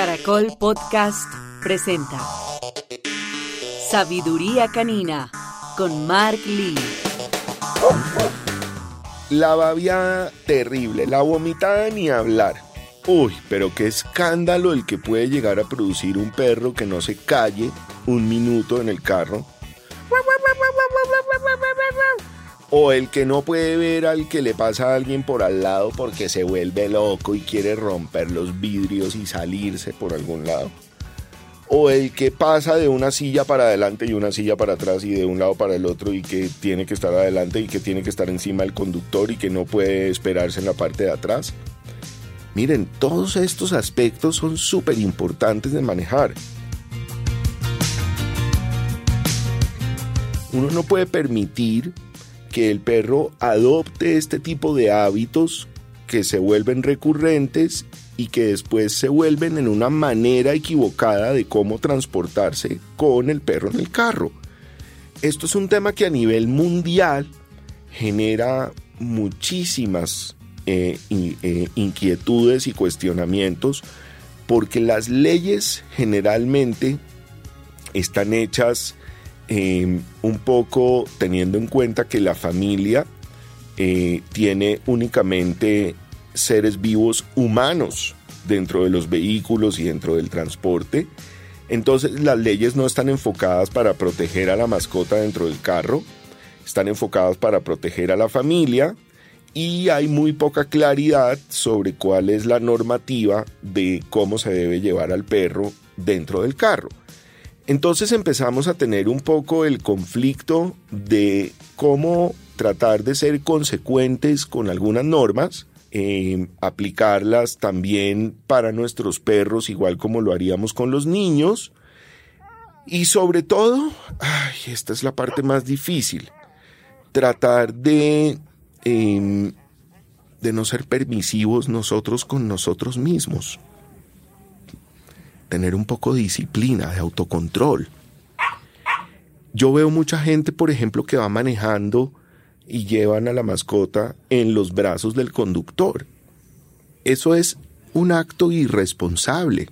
Caracol Podcast presenta Sabiduría Canina con Mark Lee. La babiada terrible, la vomitada ni hablar. Uy, pero qué escándalo el que puede llegar a producir un perro que no se calle un minuto en el carro. O el que no puede ver al que le pasa a alguien por al lado porque se vuelve loco y quiere romper los vidrios y salirse por algún lado. O el que pasa de una silla para adelante y una silla para atrás y de un lado para el otro y que tiene que estar adelante y que tiene que estar encima del conductor y que no puede esperarse en la parte de atrás. Miren, todos estos aspectos son súper importantes de manejar. Uno no puede permitir que el perro adopte este tipo de hábitos que se vuelven recurrentes y que después se vuelven en una manera equivocada de cómo transportarse con el perro en el carro. Esto es un tema que a nivel mundial genera muchísimas eh, eh, inquietudes y cuestionamientos porque las leyes generalmente están hechas Em, un poco teniendo en cuenta que la familia eh, tiene únicamente seres vivos humanos dentro de los vehículos y dentro del transporte. Entonces las leyes no están enfocadas para proteger a la mascota dentro del carro, están enfocadas para proteger a la familia y hay muy poca claridad sobre cuál es la normativa de cómo se debe llevar al perro dentro del carro. Entonces empezamos a tener un poco el conflicto de cómo tratar de ser consecuentes con algunas normas, eh, aplicarlas también para nuestros perros, igual como lo haríamos con los niños. Y sobre todo, ay, esta es la parte más difícil, tratar de, em, de no ser permisivos nosotros con nosotros mismos tener un poco de disciplina, de autocontrol. Yo veo mucha gente, por ejemplo, que va manejando y llevan a la mascota en los brazos del conductor. Eso es un acto irresponsable.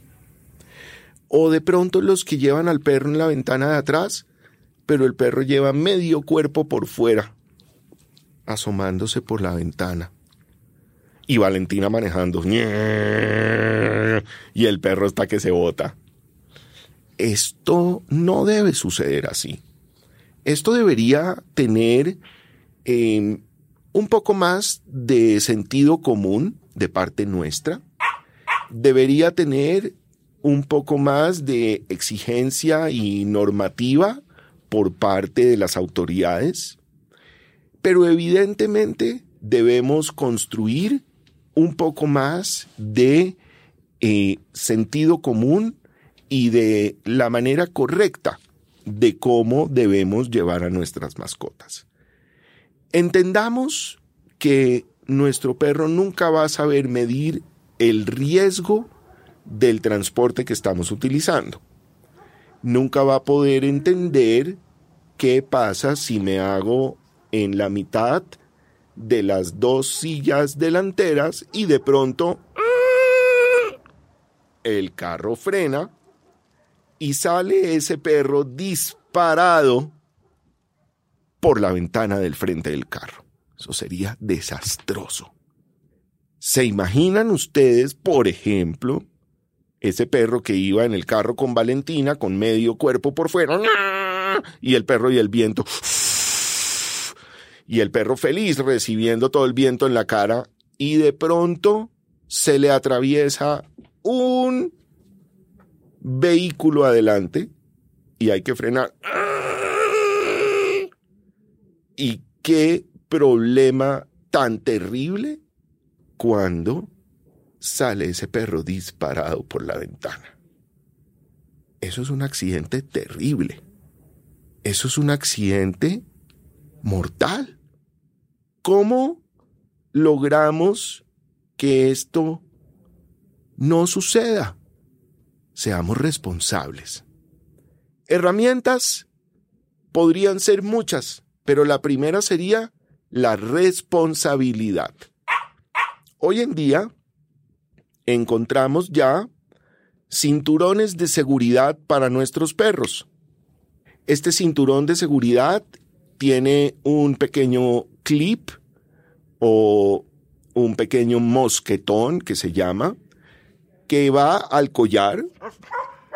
O de pronto los que llevan al perro en la ventana de atrás, pero el perro lleva medio cuerpo por fuera, asomándose por la ventana y Valentina manejando. Y el perro está que se bota. Esto no debe suceder así. Esto debería tener em, un poco más de sentido común de parte nuestra. Debería tener un poco más de exigencia y normativa por parte de las autoridades. Pero evidentemente debemos construir un poco más de eh, sentido común y de la manera correcta de cómo debemos llevar a nuestras mascotas. Entendamos que nuestro perro nunca va a saber medir el riesgo del transporte que estamos utilizando. Nunca va a poder entender qué pasa si me hago en la mitad de las dos sillas delanteras y de pronto el carro frena y sale ese perro disparado por la ventana del frente del carro. Eso sería desastroso. ¿Se imaginan ustedes, por ejemplo, ese perro que iba en el carro con Valentina con medio cuerpo por fuera y el perro y el viento y el perro feliz recibiendo todo el viento en la cara y de pronto se le atraviesa un vehículo adelante y hay que frenar. ¿Y qué problema tan terrible cuando sale ese perro disparado por la ventana? Eso es un accidente terrible. Eso es un accidente mortal. ¿Cómo logramos que esto no suceda? Seamos responsables. Herramientas podrían ser muchas, pero la primera sería la responsabilidad. Hoy en día encontramos ya cinturones de seguridad para nuestros perros. Este cinturón de seguridad tiene un pequeño clip o un pequeño mosquetón que se llama, que va al collar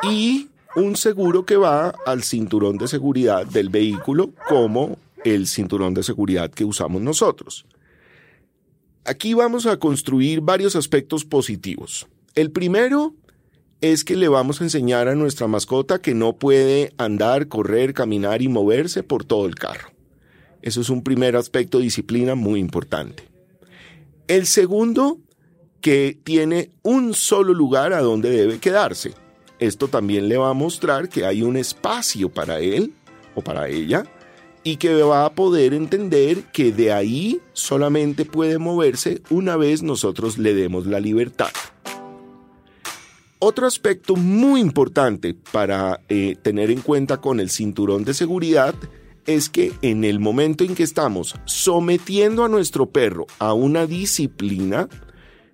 y un seguro que va al cinturón de seguridad del vehículo como el cinturón de seguridad que usamos nosotros. Aquí vamos a construir varios aspectos positivos. El primero es que le vamos a enseñar a nuestra mascota que no puede andar, correr, caminar y moverse por todo el carro. Eso es un primer aspecto de disciplina muy importante. El segundo, que tiene un solo lugar a donde debe quedarse. Esto también le va a mostrar que hay un espacio para él o para ella y que va a poder entender que de ahí solamente puede moverse una vez nosotros le demos la libertad. Otro aspecto muy importante para eh, tener en cuenta con el cinturón de seguridad es que en el momento en que estamos sometiendo a nuestro perro a una disciplina,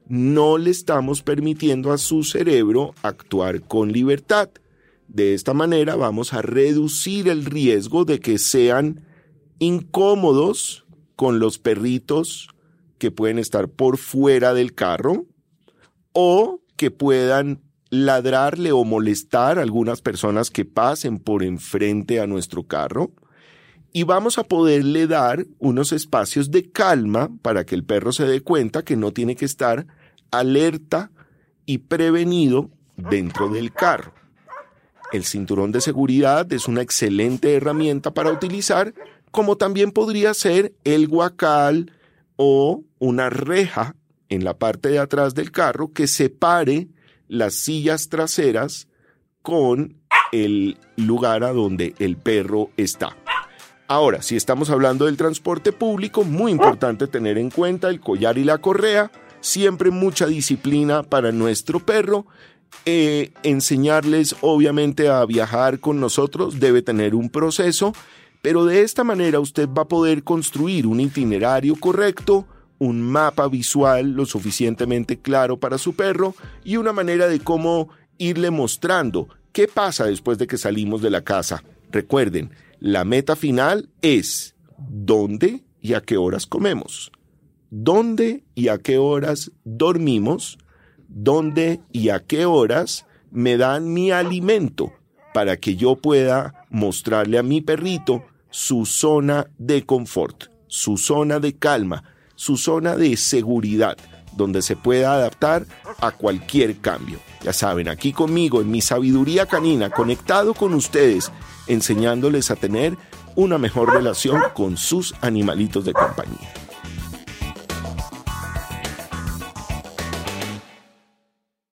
no le estamos permitiendo a su cerebro actuar con libertad. De esta manera vamos a reducir el riesgo de que sean incómodos con los perritos que pueden estar por fuera del carro o que puedan ladrarle o molestar a algunas personas que pasen por enfrente a nuestro carro y vamos a poderle dar unos espacios de calma para que el perro se dé cuenta que no tiene que estar alerta y prevenido dentro del carro. El cinturón de seguridad es una excelente herramienta para utilizar, como también podría ser el guacal o una reja en la parte de atrás del carro que separe las sillas traseras con el lugar a donde el perro está. Ahora, si estamos hablando del transporte público, muy importante tener en cuenta el collar y la correa, siempre mucha disciplina para nuestro perro. Eh, enseñarles obviamente a viajar con nosotros debe tener un proceso, pero de esta manera usted va a poder construir un itinerario correcto, un mapa visual lo suficientemente claro para su perro y una manera de cómo irle mostrando qué pasa después de que salimos de la casa. Recuerden, la meta final es dónde y a qué horas comemos, dónde y a qué horas dormimos, dónde y a qué horas me dan mi alimento para que yo pueda mostrarle a mi perrito su zona de confort, su zona de calma, su zona de seguridad, donde se pueda adaptar a cualquier cambio. Ya saben, aquí conmigo en mi sabiduría canina, conectado con ustedes, enseñándoles a tener una mejor relación con sus animalitos de compañía.